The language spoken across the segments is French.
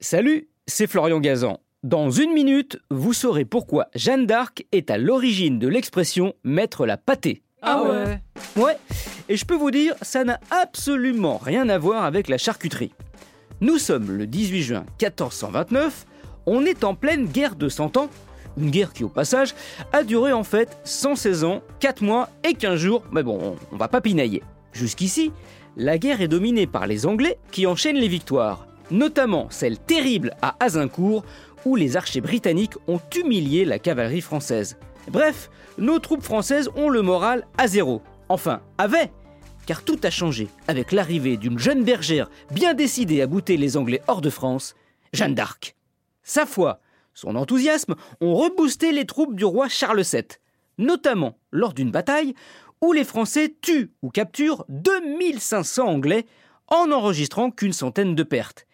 Salut, c'est Florian Gazan. Dans une minute, vous saurez pourquoi Jeanne d'Arc est à l'origine de l'expression mettre la pâtée. Ah ouais Ouais, et je peux vous dire, ça n'a absolument rien à voir avec la charcuterie. Nous sommes le 18 juin 1429, on est en pleine guerre de 100 ans, une guerre qui au passage a duré en fait 116 ans, 4 mois et 15 jours, mais bon, on va pas pinailler. Jusqu'ici, la guerre est dominée par les Anglais qui enchaînent les victoires, notamment celle terrible à Azincourt où les archers britanniques ont humilié la cavalerie française. Bref, nos troupes françaises ont le moral à zéro. Enfin, avaient car tout a changé avec l'arrivée d'une jeune bergère bien décidée à bouter les Anglais hors de France, Jeanne d'Arc. Sa foi, son enthousiasme ont reboosté les troupes du roi Charles VII, notamment lors d'une bataille où les Français tuent ou capturent 2500 Anglais en n'enregistrant qu'une centaine de pertes.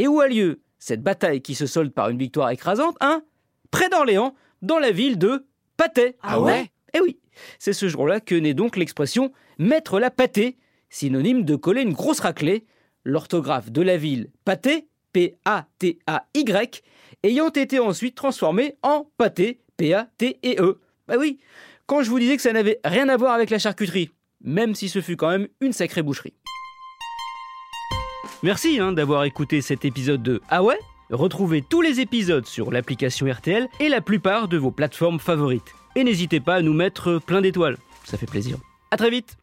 Et où a lieu cette bataille qui se solde par une victoire écrasante, hein? Près d'Orléans, dans la ville de Patay. Ah ouais Eh oui, c'est ce jour-là que naît donc l'expression mettre la pâtée, synonyme de coller une grosse raclée, l'orthographe de la ville pâté, P-A-T-A-Y, ayant été ensuite transformée en pâté, P-A-T-E-E. Bah oui, quand je vous disais que ça n'avait rien à voir avec la charcuterie, même si ce fut quand même une sacrée boucherie. Merci hein, d'avoir écouté cet épisode de Ah ouais? Retrouvez tous les épisodes sur l'application RTL et la plupart de vos plateformes favorites. Et n'hésitez pas à nous mettre plein d'étoiles, ça fait plaisir. A très vite